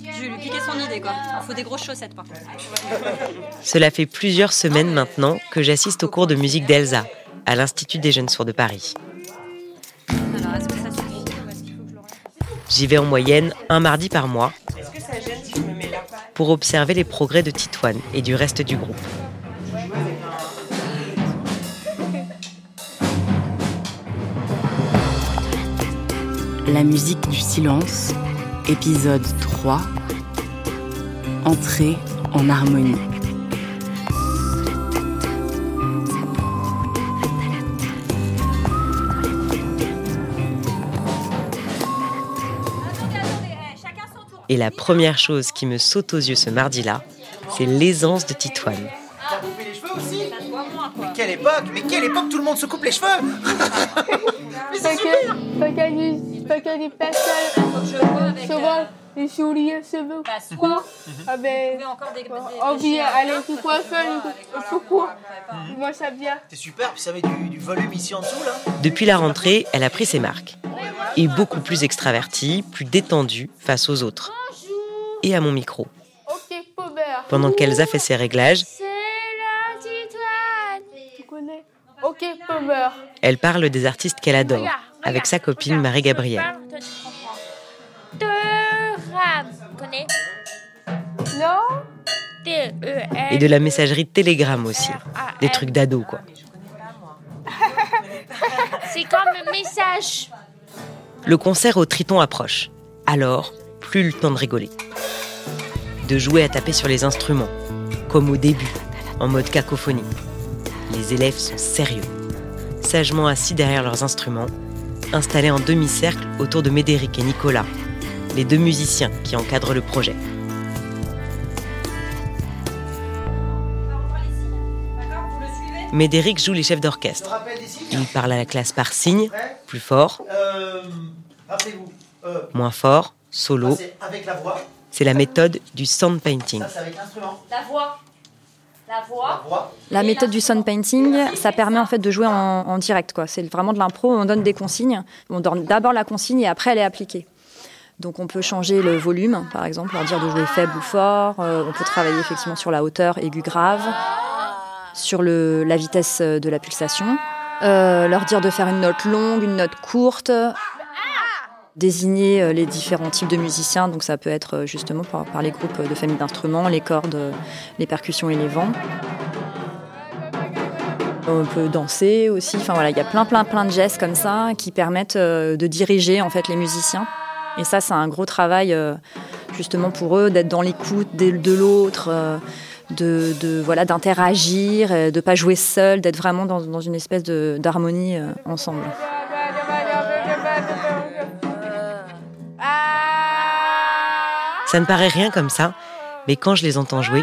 Je vais lui piquer son idée, quoi. Il faut des grosses chaussettes, par contre. Cela fait plusieurs semaines maintenant que j'assiste au cours de musique d'Elsa à l'Institut des Jeunes Sourds de Paris. J'y vais en moyenne un mardi par mois pour observer les progrès de Titoine et du reste du groupe. La musique du silence, épisode 3. Entrée en harmonie. Et la première chose qui me saute aux yeux ce mardi-là, c'est l'aisance de Titoine. T'as coupé les cheveux aussi Mais quelle époque Mais quelle époque tout le monde se coupe les cheveux Mais c'est super Pas qu'à du, pas qu'à du pastel. Je vois avec. Souvent, les souliers soit. Ah ben, Vous encore des. des- on des vit chiens. aller tout coiffeur, pourquoi Moi ça vient. C'est super, puis ça met du, du volume ici en dessous là. Depuis la rentrée, elle a pris ses marques. Et beaucoup plus extravertie, plus détendue face aux autres. Et à mon micro. Pendant qu'Elsa fait ses réglages, C'est la Titoine. Tu connais? Ok, Paubert. elle parle des artistes qu'elle adore, avec sa copine Marie-Gabrielle. Connais Non T-E-L. Et de la messagerie Telegram aussi. Des trucs d'ado, quoi. C'est comme un message. Le concert au Triton approche. Alors, plus le temps de rigoler. De jouer à taper sur les instruments, comme au début, en mode cacophonie. Les élèves sont sérieux, sagement assis derrière leurs instruments, installés en demi-cercle autour de Médéric et Nicolas, les deux musiciens qui encadrent le projet. Médéric joue les chefs d'orchestre. Il parle à la classe par signe, plus fort, moins fort, solo. c'est avec la voix, C'est la méthode du sound painting. ça c'est avec l'instrument. La voix. La voix. méthode du sound painting, ça permet en fait de jouer en, en direct. quoi. C'est vraiment de l'impro, on donne des consignes. On donne d'abord la consigne et après elle est appliquée. Donc on peut changer le volume, par exemple, leur dire de jouer faible ou fort. Euh, on peut travailler effectivement sur la hauteur aiguë grave, sur le, la vitesse de la pulsation. Euh, leur dire de faire une note longue, une note courte. Désigner euh, les différents types de musiciens, donc ça peut être euh, justement par, les groupes de familles d'instruments, les cordes, euh, les percussions et les vents. On peut danser aussi. Enfin voilà, il y a plein, plein, plein de gestes comme ça qui permettent de diriger en fait les musiciens. Et ça, c'est un gros travail justement pour eux d'être dans l'écoute de, l'autre, de, de voilà d'interagir, de pas jouer seul, d'être vraiment dans, une espèce d'harmonie ensemble. Ça ne paraît rien comme ça, mais quand je les entends jouer,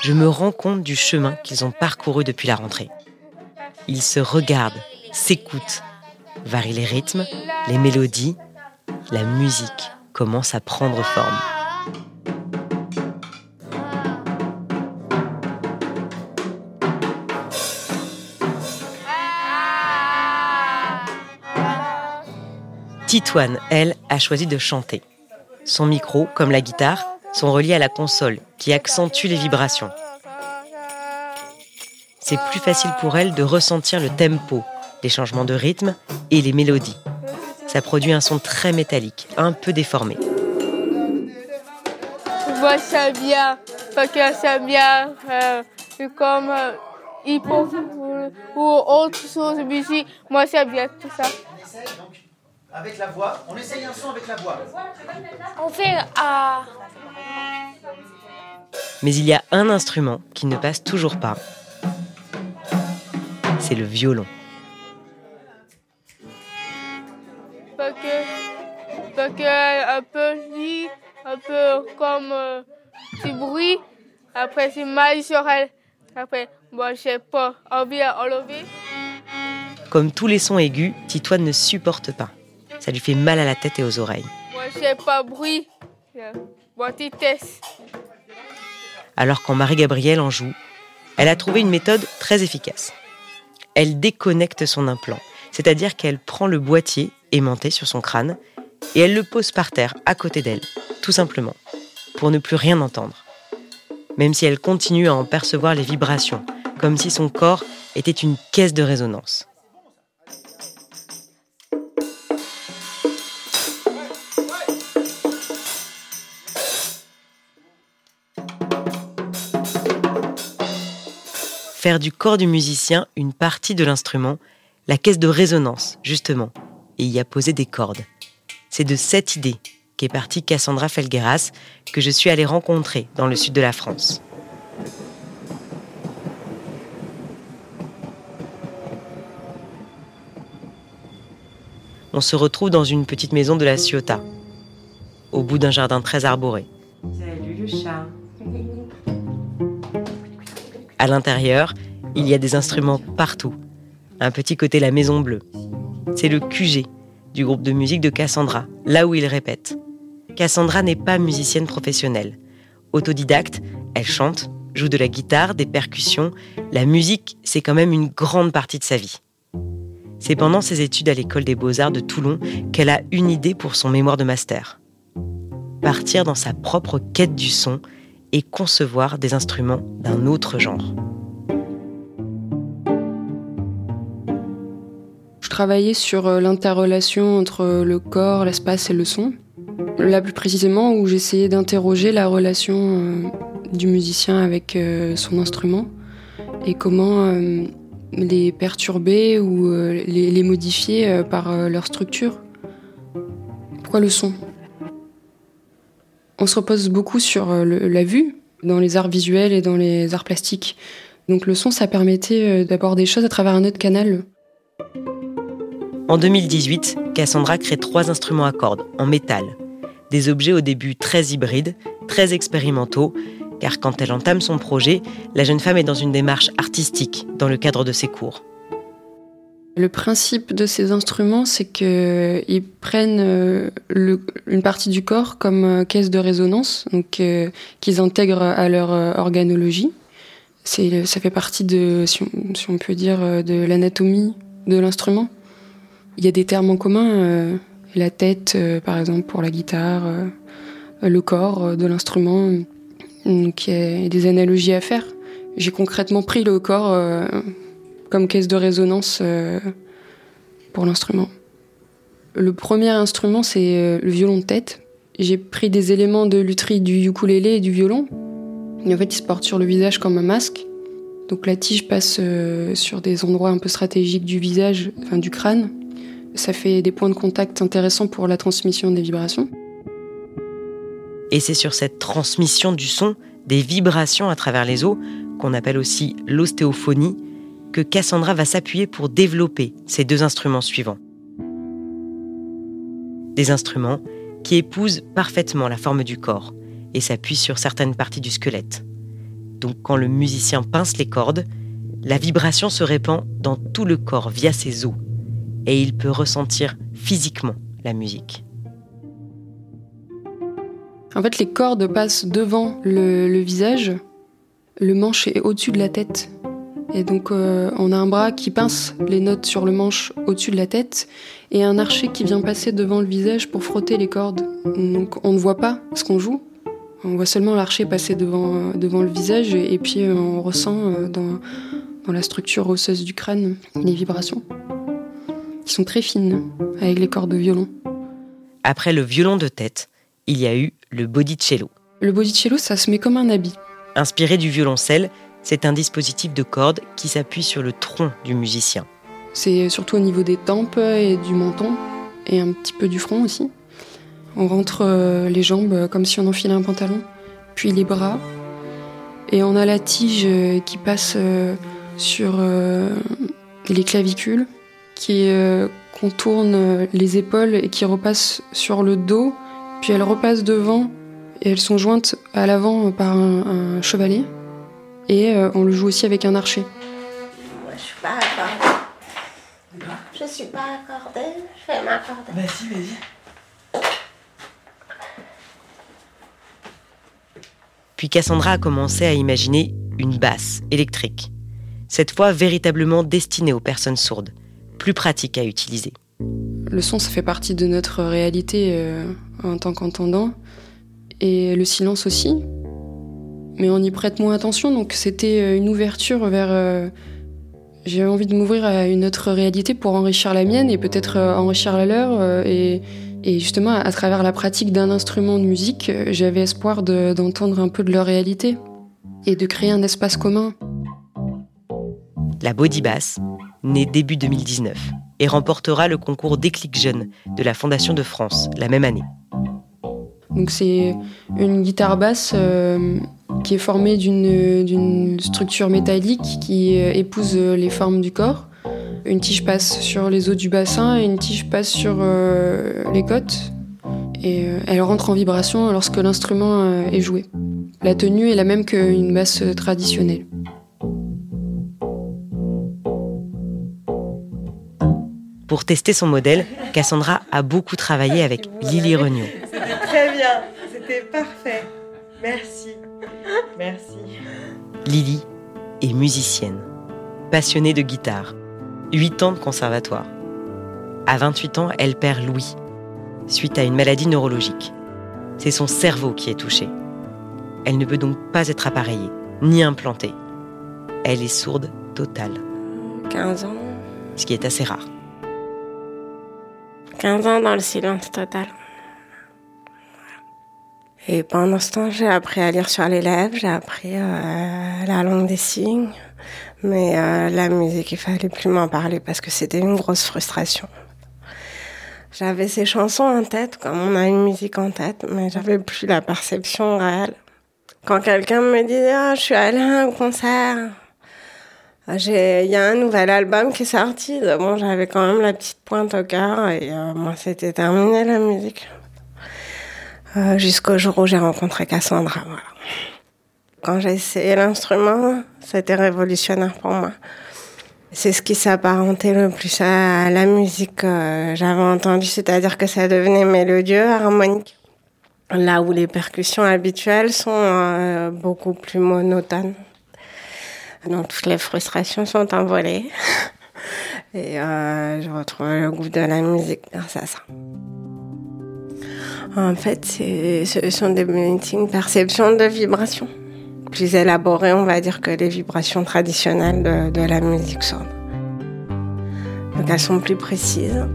je me rends compte du chemin qu'ils ont parcouru depuis la rentrée. Ils se regardent, s'écoutent, varient les rythmes, les mélodies, la musique commence à prendre forme. Titoine, elle, a choisi de chanter. Son micro, comme la guitare, sont reliés à la console, qui accentue les vibrations. C'est plus facile pour elle de ressentir le tempo, les changements de rythme et les mélodies. Ça produit un son très métallique, un peu déformé. Ça que ça vient euh, comme euh, ou, autre chose. Moi ça vient tout ça. On essaye donc avec la voix. On essaye un son avec la voix. On fait ah. Mais il y a un instrument qui ne passe toujours pas. C'est le violon. Parce que, parce que un peu vite, un peu comme euh, du bruit. Après c'est mal sur elle. Après, moi je sais pas, on vient enlever. Comme tous les sons aigus, Titoine ne supporte pas. Ça lui fait mal à la tête et aux oreilles. Moi je sais pas bruit. Alors quand Marie-Gabrielle en joue, elle a trouvé une méthode très efficace. Elle déconnecte son implant, c'est-à-dire qu'elle prend le boîtier aimanté sur son crâne et elle le pose par terre à côté d'elle, tout simplement. pour ne plus rien entendre, même si elle continue à en percevoir les vibrations, comme si son corps était une caisse de résonance. Faire du corps du musicien une partie de l'instrument, la caisse de résonance, justement, et y a posé des cordes. C'est de cette idée qu'est partie Cassandra Felgueras, que je suis allée rencontrer dans le sud de la France. On se retrouve dans une petite maison de la Ciotat, au bout d'un jardin très arboré. Salut le chat. À l'intérieur, il y a des instruments partout. Un petit côté la Maison Bleue. C'est le QG du groupe de musique de Cassandra, là où il répète. Cassandra n'est pas musicienne professionnelle. Autodidacte, elle chante, joue de la guitare, des percussions. La musique, c'est quand même une grande partie de sa vie. C'est pendant ses études à l'école des beaux-arts de Toulon qu'elle a une idée pour son mémoire de master. Partir dans sa propre quête du son et concevoir des instruments d'un autre genre. Je travaillais sur euh, l'interrelation entre le corps, l'espace et le son. Là plus précisément où j'essayais d'interroger la relation euh, du musicien avec euh, son instrument et comment euh, les perturber ou les, modifier par leur structure. Pourquoi le son? On se repose beaucoup sur la vue dans les arts visuels et dans les arts plastiques. Donc le son, ça permettait d'aborder des choses à travers un autre canal. En 2018, Cassandra crée trois instruments à cordes en métal des objets au début très hybrides, très expérimentaux, car quand elle entame son projet, la jeune femme est dans une démarche artistique dans le cadre de ses cours. Le principe de ces instruments, c'est qu'ils prennent euh, une partie du corps comme euh, caisse de résonance, donc euh, qu'ils intègrent à leur organologie. ça fait partie de, si on peut dire, de l'anatomie de l'instrument. Il y a des termes en commun la tête, par exemple, pour la guitare, le corps de l'instrument. Donc il y a des analogies à faire. J'ai concrètement pris le corps comme caisse de résonance pour l'instrument. Le premier instrument, c'est le violon de tête. J'ai pris des éléments de lutherie du ukulélé et du violon. Et en fait, il se porte sur le visage comme un masque. Donc la tige passe sur des endroits un peu stratégiques du visage, enfin du crâne. Ça fait des points de contact intéressants pour la transmission des vibrations. Et c'est sur cette transmission du son, des vibrations à travers les os, qu'on appelle aussi l'ostéophonie, que Cassandra va s'appuyer pour développer ces deux instruments suivants. Des instruments qui épousent parfaitement la forme du corps et s'appuient sur certaines parties du squelette. Donc quand le musicien pince les cordes, la vibration se répand dans tout le corps via ses os et il peut ressentir physiquement la musique. En fait, les cordes passent devant le, visage, le manche est au-dessus de la tête. Et donc, euh, on a un bras qui pince les notes sur le manche au-dessus de la tête et un archer qui vient passer devant le visage pour frotter les cordes. Donc, on ne voit pas ce qu'on joue. On voit seulement l'archer passer devant, devant le visage et, puis euh, on ressent euh, dans, dans la structure osseuse du crâne les vibrations qui sont très fines avec les cordes de violon. Après le violon de tête, il y a eu le bodicello. Le bodicello, ça se met comme un habit. Inspiré du violoncelle, c'est un dispositif de cordes qui s'appuie sur le tronc du musicien. C'est surtout au niveau des tempes et du menton, et un petit peu du front aussi. On rentre euh, les jambes comme si on enfilait un pantalon, puis les bras, et on a la tige euh, qui passe euh, sur les clavicules, qui euh, contourne euh, les épaules et qui repasse sur le dos, puis elle repasse devant et elles sont jointes à l'avant par un, chevalier. Et euh, on le joue aussi avec un archer. Moi, je suis pas accordée. Je suis pas accordée, je vais m'accorder. Vas-y, vas-y. Puis Cassandra a commencé à imaginer une basse électrique, cette fois véritablement destinée aux personnes sourdes plus pratique à utiliser. Le son, ça fait partie de notre réalité euh, en tant qu'entendant. et le silence aussi. Mais on y prête moins attention, donc c'était une ouverture vers j'ai envie de m'ouvrir à une autre réalité pour enrichir la mienne et peut-être euh, enrichir la leur. Euh, et, justement, à travers la pratique d'un instrument de musique, euh, j'avais espoir d'entendre un peu de leur réalité et de créer un espace commun. La Body Bass, née début 2019, et remportera le concours Déclic Jeune de la Fondation de France la même année. Donc c'est une guitare basse qui est formée d'une structure métallique qui euh, épouse euh, les formes du corps. Une tige passe sur les os du bassin et une tige passe sur euh, les côtes. Et elle rentre en vibration lorsque l'instrument est joué. La tenue est la même qu'une basse traditionnelle. Pour tester son modèle, Cassandra a beaucoup travaillé avec Lily Regnault. Très bien, c'était parfait. Merci. Merci. Lily est musicienne, passionnée de guitare, 8 ans de conservatoire. À 28 ans, elle perd Louis, suite à une maladie neurologique. C'est son cerveau qui est touché. Elle ne peut donc pas être appareillée, ni implantée. Elle est sourde totale. 15 ans. Ce qui est assez rare. 15 ans dans le silence total. Et pendant ce temps, j'ai appris à lire sur les lèvres, j'ai appris euh, la langue des signes. Mais euh, la musique, il fallait plus m'en parler parce que c'était une grosse frustration. J'avais ces chansons en tête, comme on a une musique en tête, mais j'avais plus la perception réelle. Quand quelqu'un me dit ah, je suis allé à un concert, il y a un nouvel album qui est sorti. Bon, j'avais quand même la petite pointe au cœur et euh, moi, c'était terminé la musique. Euh, jusqu'au jour où j'ai rencontré Cassandra. Voilà. Quand j'ai essayé l'instrument, c'était révolutionnaire pour moi. C'est ce qui s'apparentait le plus à la musique que j'avais entendue, c'est-à-dire que ça devenait mélodieux, harmonique. Là où les percussions habituelles sont euh, beaucoup plus monotones. Donc toutes les frustrations sont envolées. Et euh, je retrouve le goût de la musique grâce à ça. En fait, ce sont des une perception de vibration. Plus élaborées, on va dire, que les vibrations traditionnelles de, la musique sourde. Donc elles sont plus précises.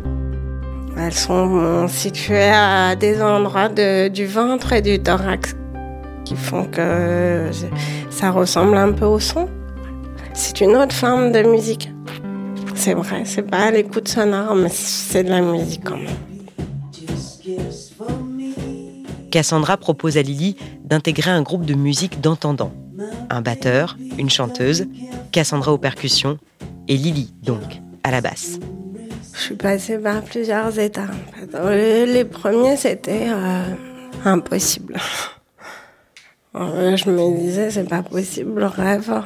Elles sont situées à des endroits du ventre et du thorax qui font que ça ressemble un peu au son. C'est une autre forme de musique. C'est vrai, c'est pas l'écoute sonore, mais c'est de la musique quand même. Cassandra propose à Lily d'intégrer un groupe de musique d'entendants. Un batteur, une chanteuse, Cassandra aux percussions et Lily, donc, à la basse. Je suis passée par plusieurs états. Les premiers, c'était euh, impossible. Je me disais, c'est pas possible, le rêve.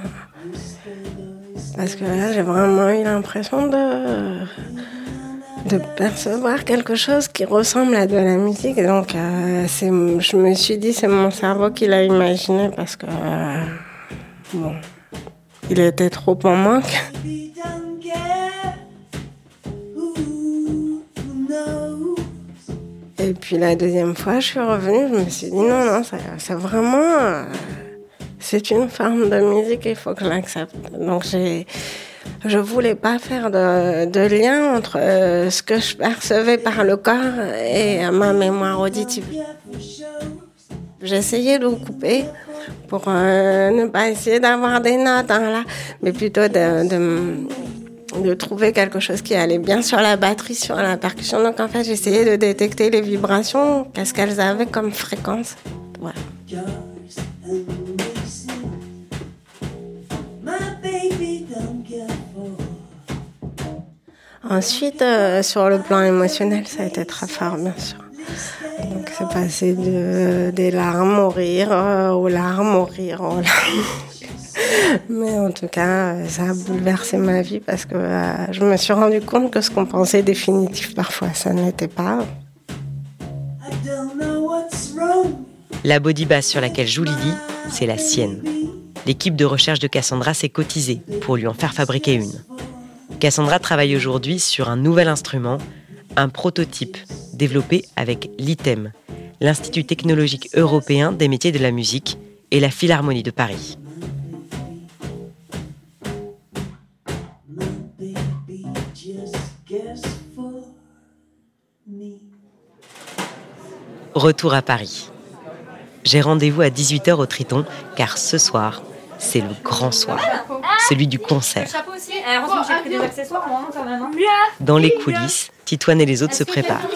Parce que là, j'ai vraiment eu l'impression de de percevoir quelque chose qui ressemble à de la musique. Donc, euh, je me suis dit, c'est mon cerveau qui l'a imaginé parce que, euh, bon, il était trop en manque. Et puis la deuxième fois, je suis revenue, je me suis dit, non, non, c'est vraiment... Euh, c'est une forme de musique, il faut que je l'accepte. Donc j'ai je voulais pas faire de, lien entre euh, ce que je percevais par le corps et ma mémoire auditive. J'essayais de couper pour euh, ne pas essayer d'avoir des notes hein, là, mais plutôt de, de, trouver quelque chose qui allait bien sur la batterie, sur la percussion. Donc en fait, j'essayais de détecter les vibrations, qu'est-ce qu'elles avaient comme fréquence. Voilà. Ensuite, euh, sur le plan émotionnel, ça a été très fort, bien sûr. Donc, c'est passé de, des larmes au euh, aux larmes, au aux larmes. Mais en tout cas, ça a bouleversé ma vie parce que euh, je me suis rendu compte que ce qu'on pensait définitif, parfois, ça n'était pas. La body bass sur laquelle joue Lily, c'est la sienne. L'équipe de recherche de Cassandra s'est cotisée pour lui en faire fabriquer une. Cassandra travaille aujourd'hui sur un nouvel instrument, un prototype développé avec l'ITEM, l'Institut technologique européen des métiers de la musique et la Philharmonie de Paris. Retour à Paris. J'ai rendez-vous à 18h au Triton car ce soir, c'est le grand soir, celui du concert. Eh, hein. Dans les coulisses, Titoine et les autres se préparent.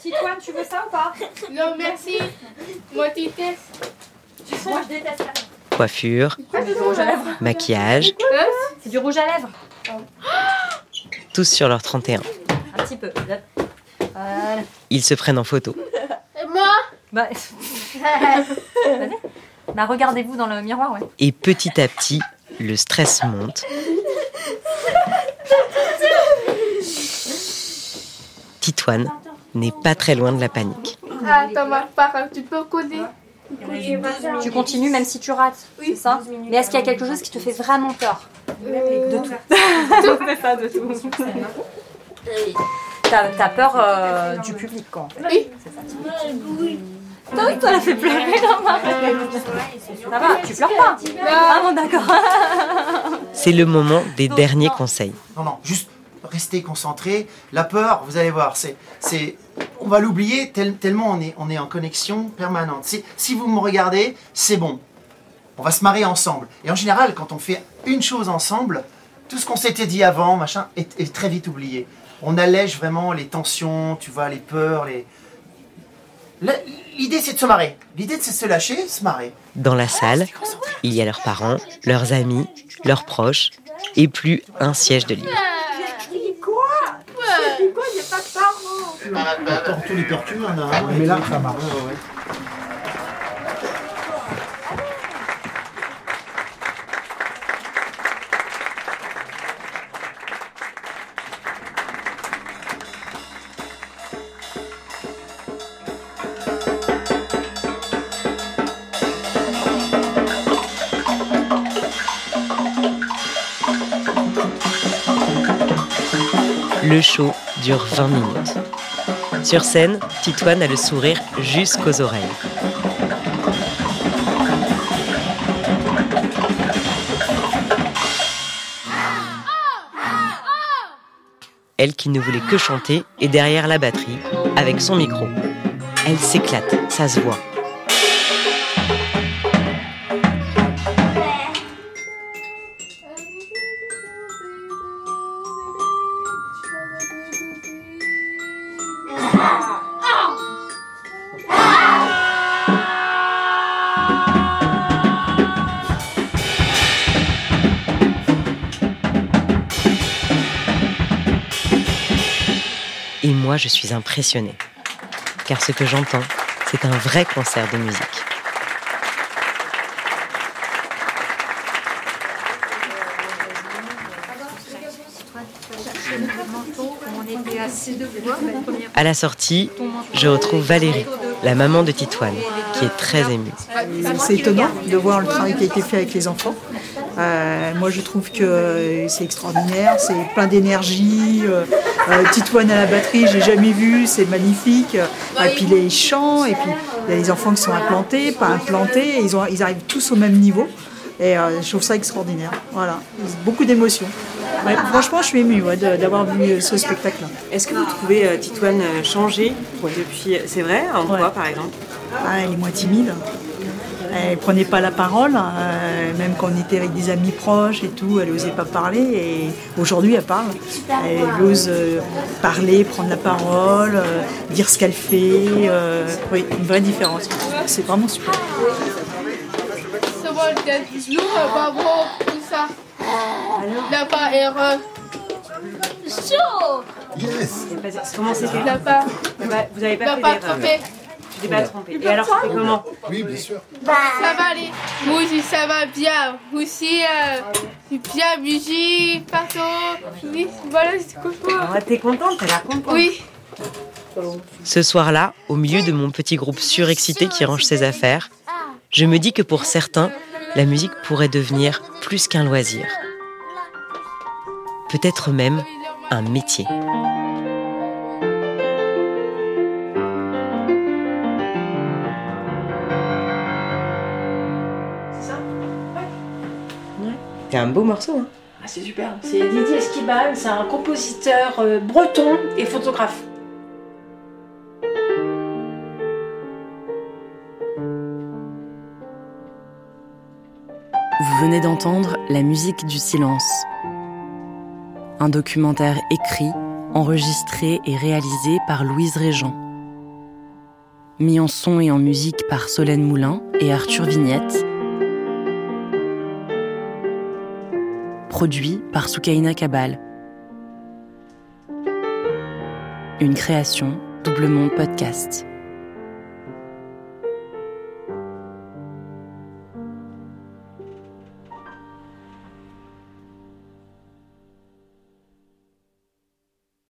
Titoine, tu veux ça ou pas Non, merci. Moi, tu. Moi, je déteste ça. Coiffure, C'est du rouge à lèvres. maquillage, C'est du rouge à lèvres. tous sur leur 31. Un petit peu. Voilà. Ils se prennent en photo. Et moi Bah, bah regardez-vous dans le miroir, ouais. Et petit à petit, le stress monte. Titoine n'est pas très loin de la panique. Ah, t'as ma part, tu peux coder? Tu continues même si tu rates, c'est ça? Mais est-ce qu'il y a quelque chose qui te fait vraiment peur? De tout. C'est ça, de tout. T'as t'as peur euh, du public, quoi. en fait. Oui. Toi, toi, la fait pleurer, Norma. Ça va, tu pleures pas Ah bon, d'accord. C'est le moment des derniers conseils. Non, non, juste restez concentrés. La peur, vous allez voir, c'est, c'est, on va l'oublier tel- tellement on est, on est en connexion permanente. Si, si vous me regardez, c'est bon. On va se marrer ensemble. Et en général, quand on fait une chose ensemble, tout ce qu'on s'était dit avant, machin, est, est très vite oublié. On allège vraiment les tensions, tu vois, les peurs, les. La- L'idée, c'est de se marrer. L'idée, c'est de se lâcher, se marrer. Dans la salle, il y a leurs parents, leurs amis, leurs proches et plus un siège de libre. Attends, tous les percus, on a un. Mais là, ça marche. Le show dure 20 minutes. Sur scène, Titoine a le sourire jusqu'aux oreilles. Elle qui ne voulait que chanter est derrière la batterie, avec son micro. Elle s'éclate, ça se voit. Je suis impressionnée. Car ce que j'entends, c'est un vrai concert de musique. À la sortie, je retrouve Valérie, la maman de Titoine, qui est très émue. C'est étonnant de voir le travail qui a été fait avec les enfants. Euh, moi, je trouve que c'est extraordinaire, c'est plein d'énergie. Euh, euh, Titoine à la batterie, j'ai jamais vu, c'est magnifique. Et puis les chants, et puis il y a les enfants qui sont implantés, pas implantés, et ils, ont, ils arrivent tous au même niveau. Et euh, je trouve ça extraordinaire. Voilà, beaucoup d'émotions. Ouais, franchement, je suis émue ouais, d'avoir vu ce spectacle-là. Est-ce que vous trouvez euh, Titoine euh, changée depuis. C'est vrai En quoi, par exemple? Ah, elle est moins timide. Elle prenait pas la parole, euh, même quand on était avec des amis proches et tout, elle osait pas parler. Et aujourd'hui, elle parle. Elle ose euh, parler, prendre la parole, euh, dire ce qu'elle fait. euh, oui, une vraie différence. C'est vraiment super. Erreur. Chaud Yes Comment c'était La part. Vous avez pas fait t'es pas trompé. Et alors, c'était comment Oui, bien sûr. Ça va aller. Moi aussi, ça va bien. Moi aussi, euh, c'est bien, musique, partout. Oui, voilà, c'est ça. Ah, T'es contente T'as l'air contente Oui. Ce soir-là, au milieu de mon petit groupe surexcité qui range ses affaires, je me dis que pour certains, la musique pourrait devenir plus qu'un loisir. Peut-être même un métier. C'est un beau morceau. Hein. Ah, c'est super. C'est Didier Esquibal, c'est un compositeur euh, breton et photographe. Vous venez d'entendre La musique du silence. Un documentaire écrit, enregistré et réalisé par Louise Régent. Mis en son et en musique par Solène Moulin et Arthur Vignette. Produit par Soukaina Kabal. Une création Double Monde Podcast.